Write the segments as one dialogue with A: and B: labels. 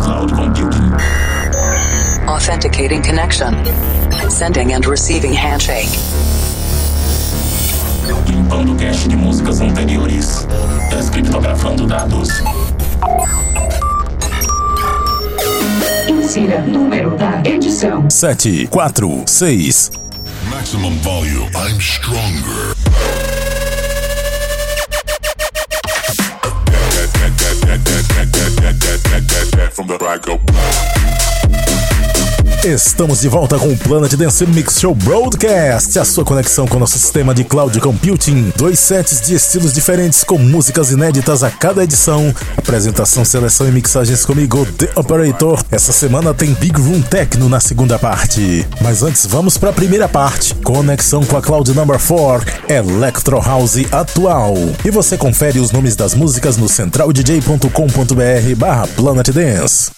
A: cloud computing.
B: Authenticating connection. Sending and receiving handshake.
A: Limpando cache de músicas anteriores. Tá Descriptografando dados.
C: Insira número da edição:
D: 7, 4, 6.
E: Maximum volume. I'm stronger. that, that, that from the rack
D: Estamos de volta com o Planet Dance Mix Show Broadcast, a sua conexão com o nosso sistema de cloud computing. Dois sets de estilos diferentes com músicas inéditas a cada edição. Apresentação, seleção e mixagens comigo, The Operator. Essa semana tem Big Room Techno na segunda parte. Mas antes, vamos para a primeira parte. Conexão com a Cloud Number 4, Electro House atual. E você confere os nomes das músicas no centraldj.com.br barra Planet Dance.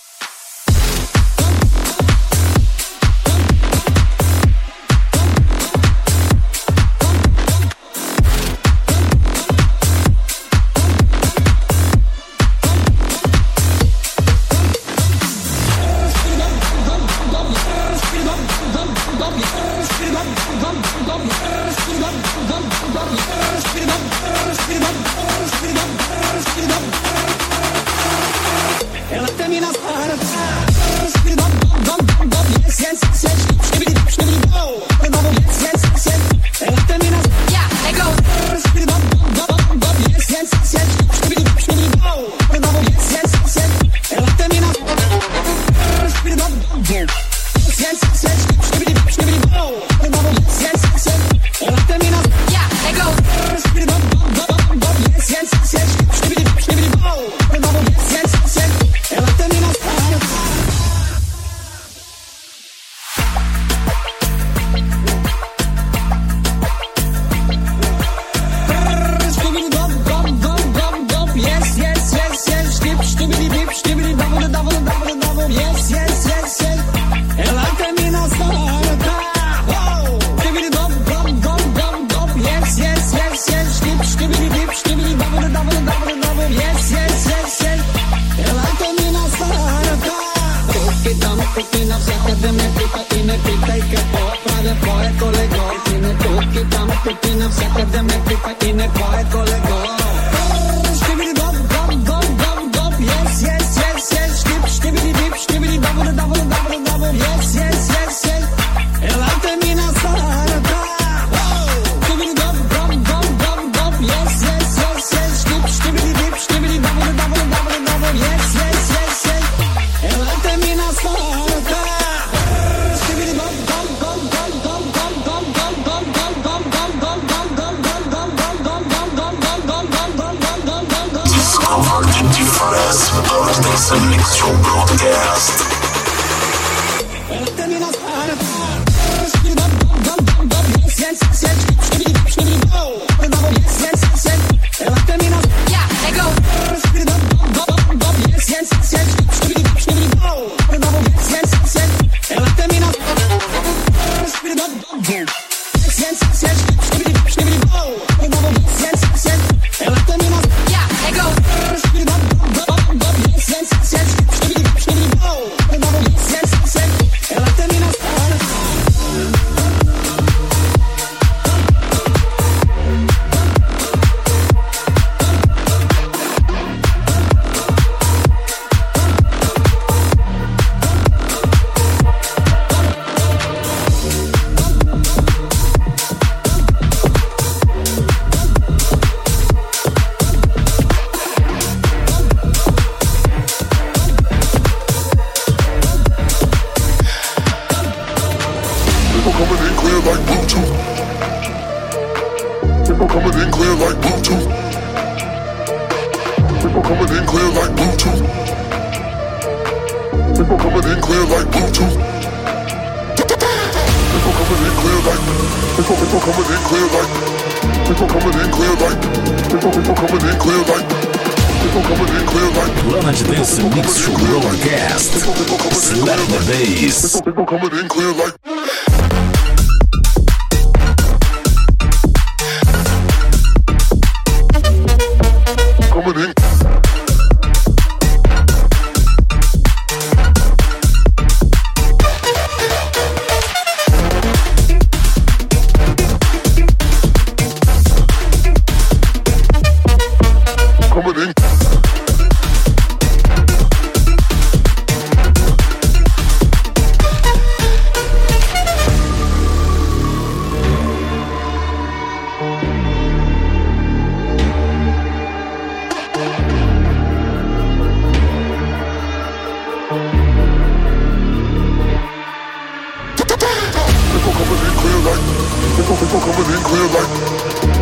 E: People, coming in clear light.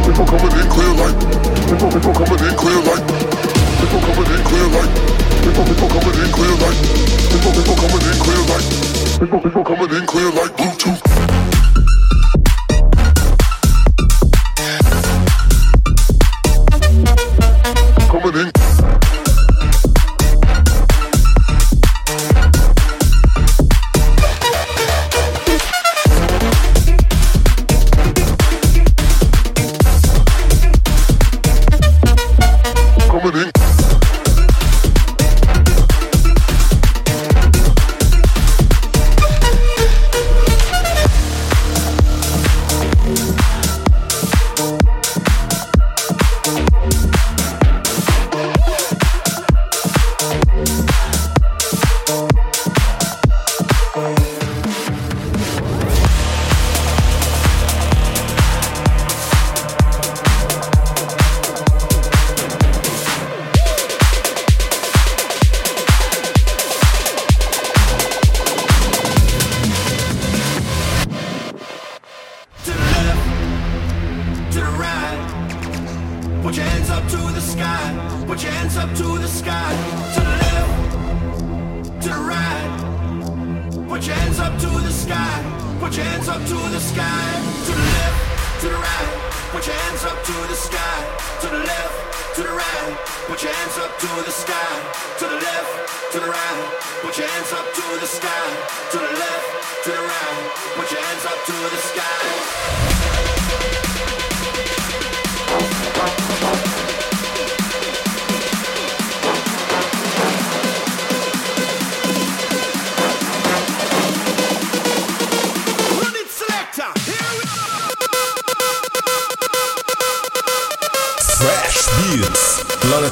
E: People coming in clear like. People, people coming in clear like. People coming in clear like. People, people coming in clear like. People, people coming in clear like. People, people coming in clear like Bluetooth.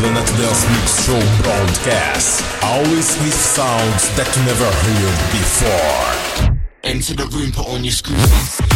D: Planet Dance Mix Show broadcast. Always with sounds that you never heard before.
F: Enter the room, put on your screws.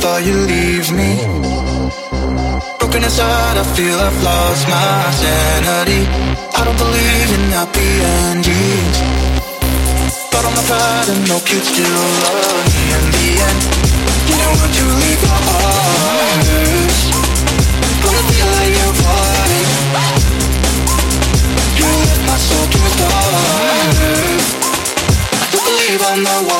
G: Thought you'd leave me. Broken inside, I feel I've lost my sanity. I don't believe in happy endings. But all my pride and no cute still love me in the end. You know what to leave your arms. But I feel like you wanted. You left my soul to. I don't believe I'm the one.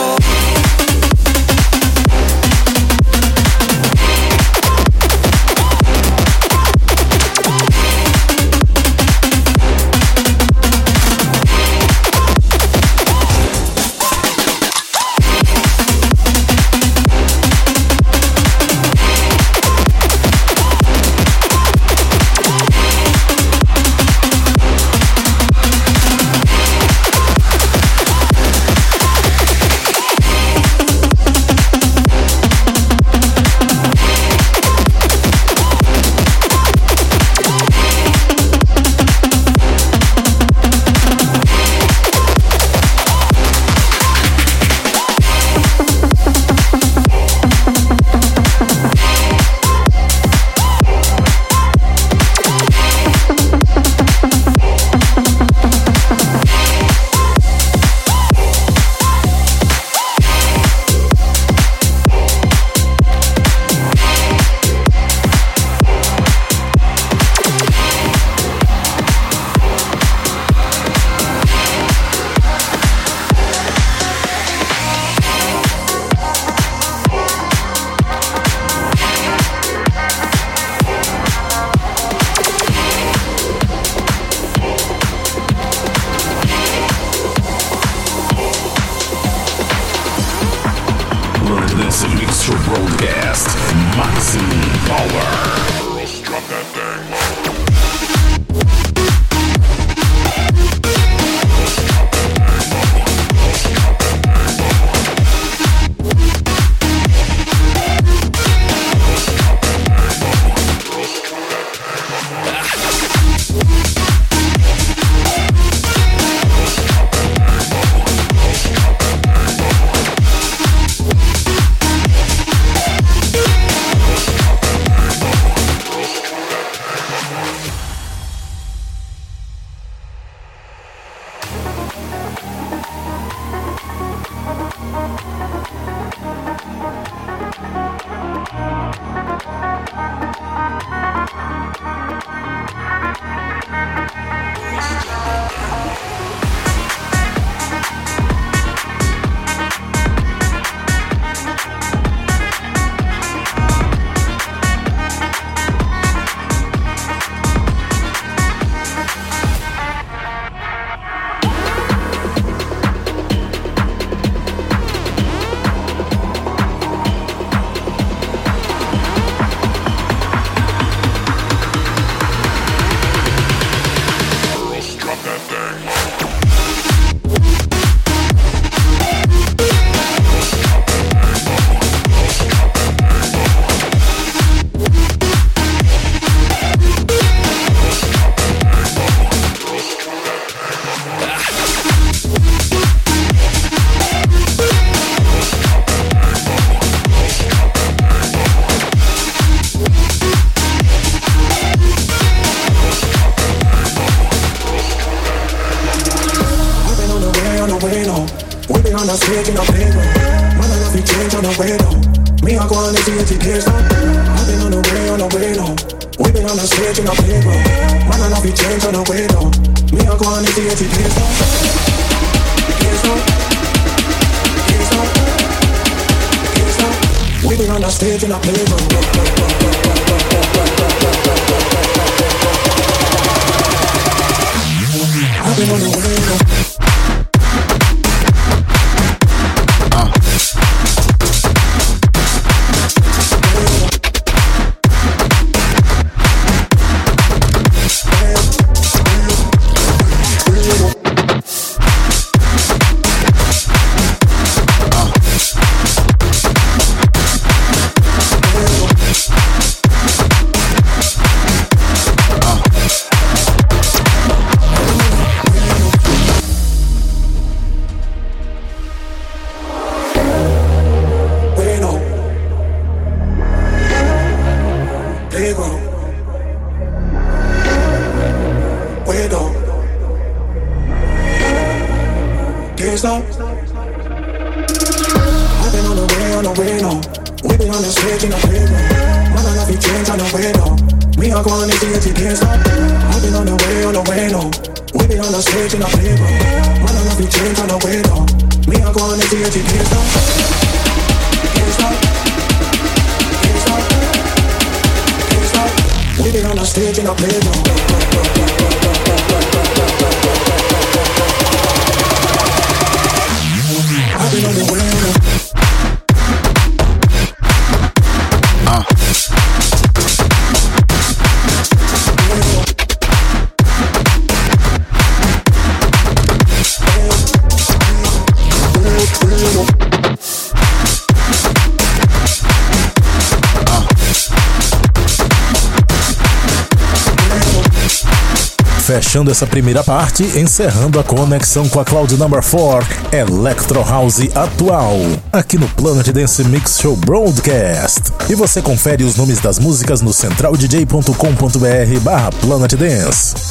D: fechando essa primeira parte, encerrando a conexão com a Cloud Number 4, Electro House Atual, aqui no Planet Dance Mix Show Broadcast. E você confere os nomes das músicas no centraldj.com.br barra Planet Dance.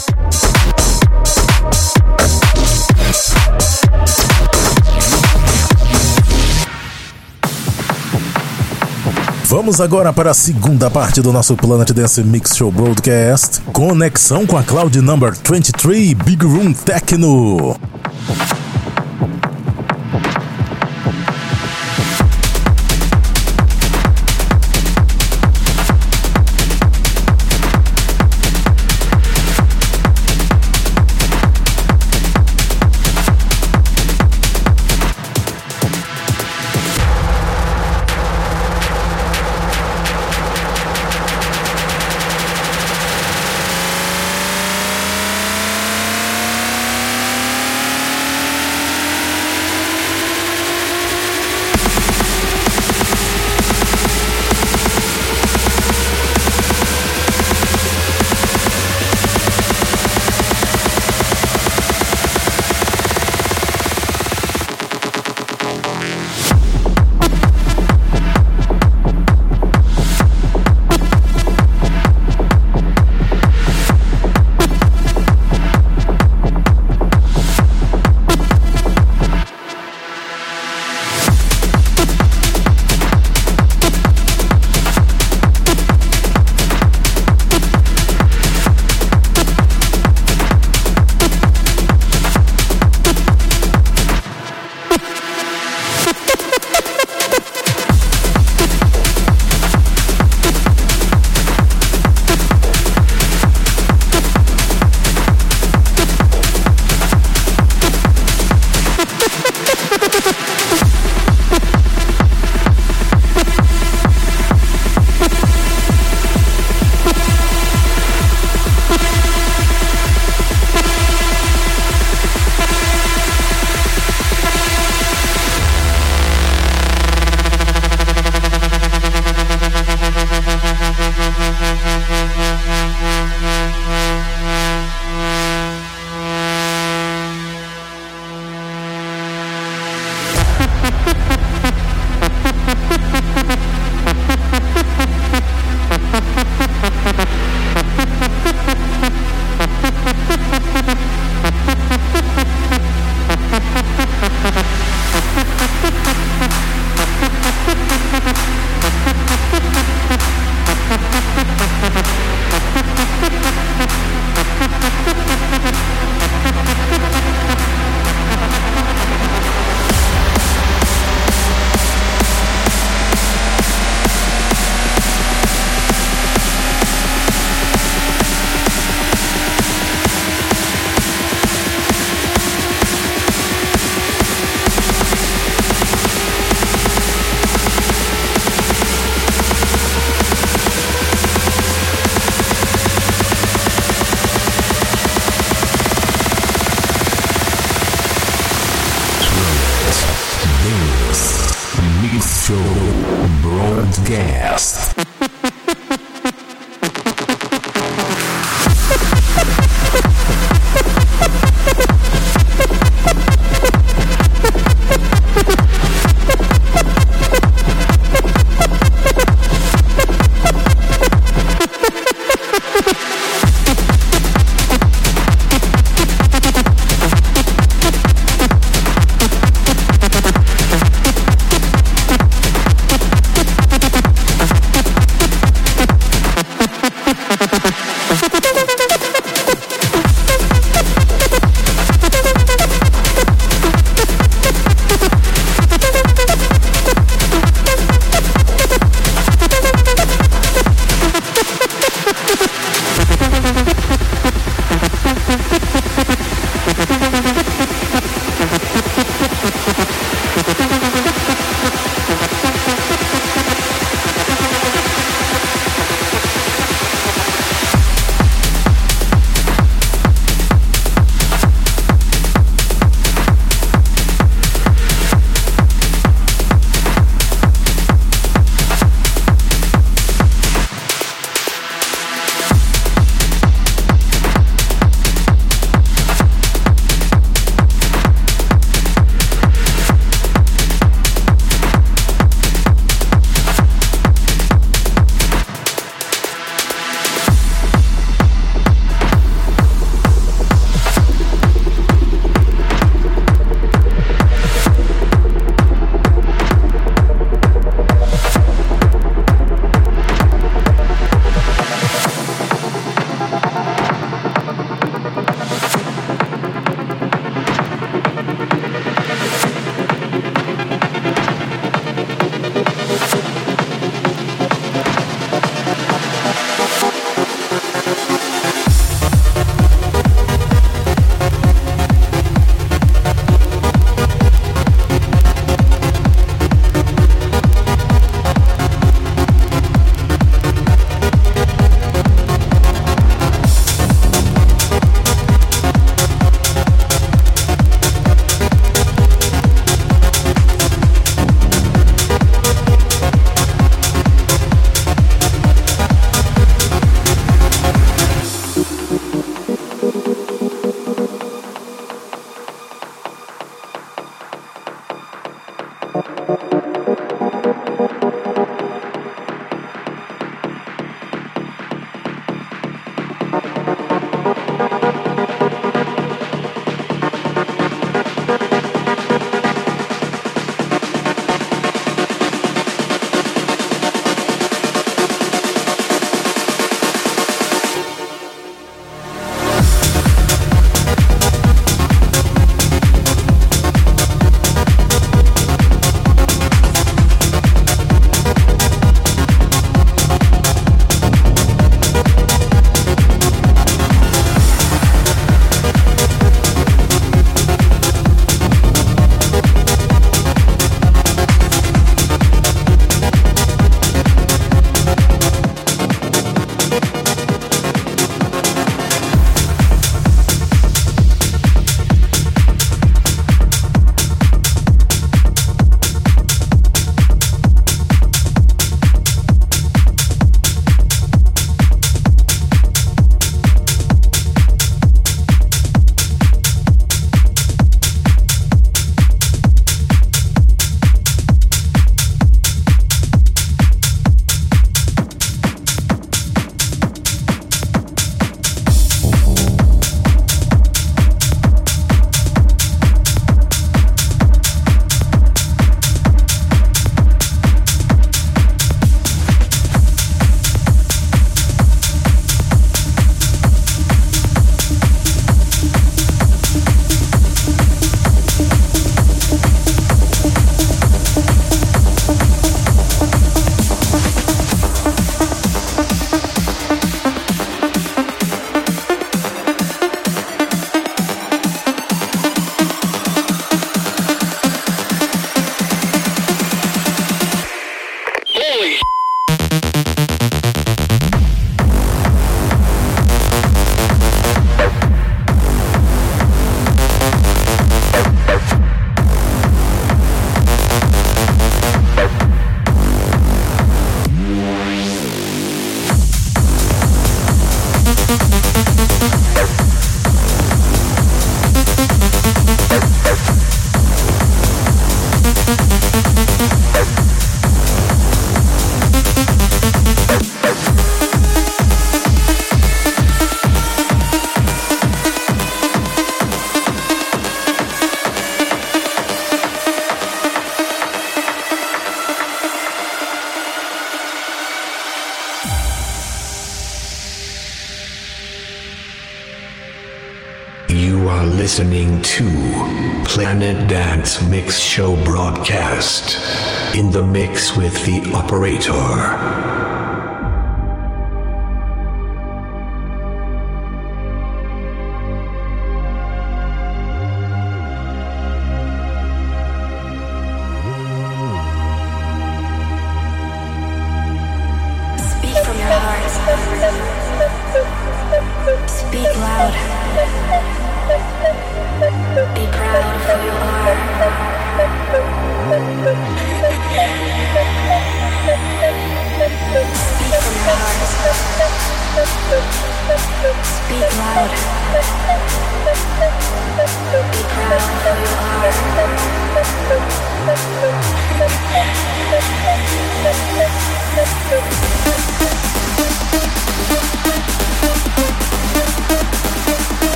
D: Vamos agora para a segunda parte do nosso Planet Dance Mix Show Broadcast. Conexão com a Cloud Number 23 Big Room Techno.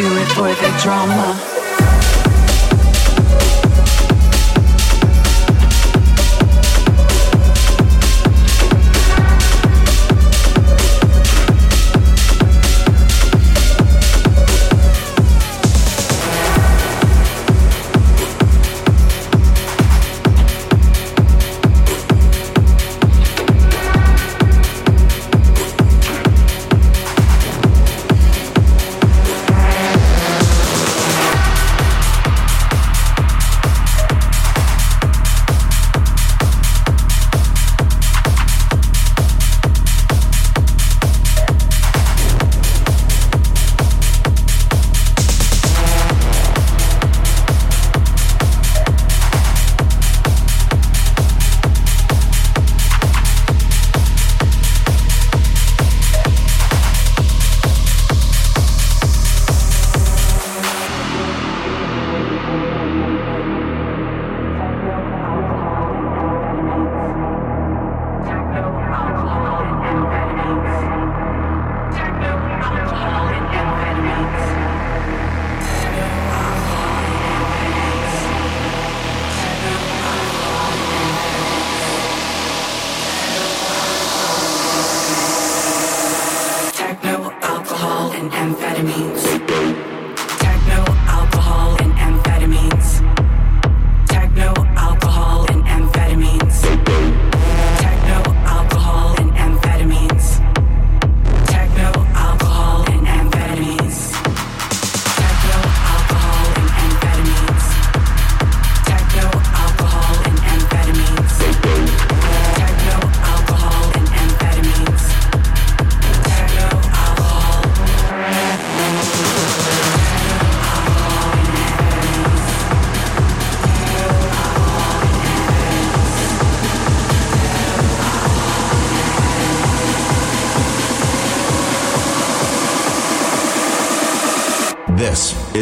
H: do it for the drama.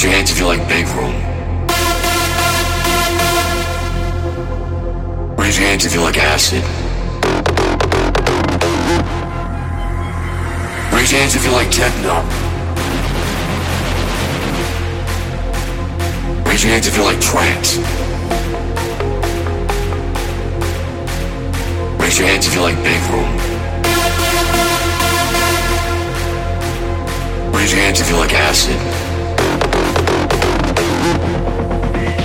I: Raise your hands if you like big room. Raise your hands if you like acid. Raise your hands if you like techno. Raise your hands if you like trance. Raise your hands if you like big room. Raise your hands if you like acid.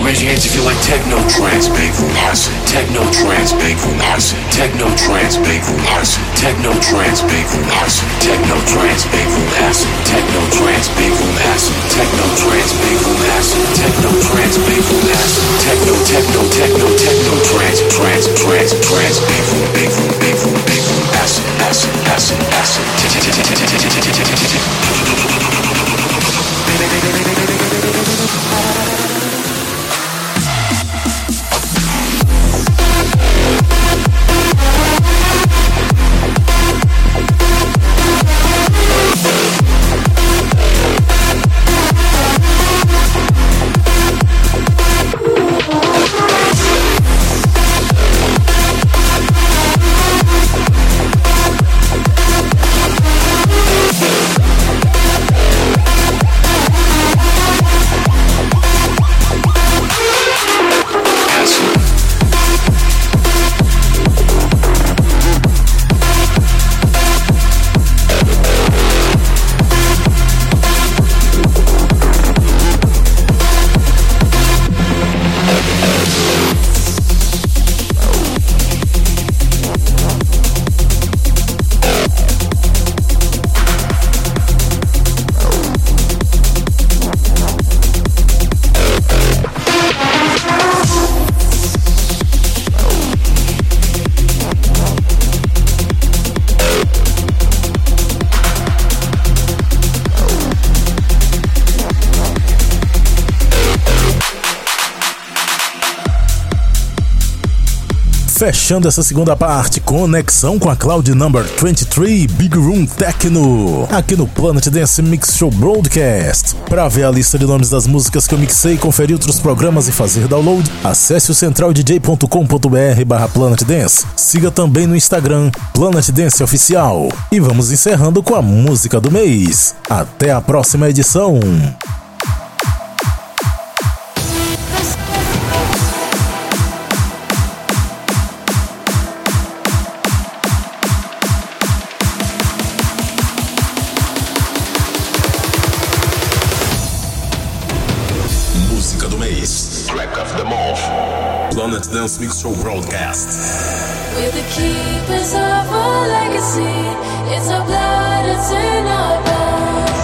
I: Raise your hands if you like techno trance, acid. Techno trance, acid. Techno trance, acid. Techno trance, acid. Techno trance, acid. Techno trance, acid. Techno trance, acid. Techno trance, acid. Techno, techno, techno, techno trance, trance, trance, trance, big room, big room acid, acid, acid, acid.
D: fechando essa segunda parte, conexão com a Cloud Number 23 Big Room Techno, aqui no Planet Dance Mix Show Broadcast. Para ver a lista de nomes das músicas que eu mixei, conferir outros programas e fazer download, acesse o centraldj.com.br/barra Planet Dance. Siga também no Instagram Planet Dance Oficial. E vamos encerrando com a música do mês. Até a próxima edição.
A: Dance Mix Show broadcast.
J: We're the keepers of our legacy. It's our blood, it's in our bones.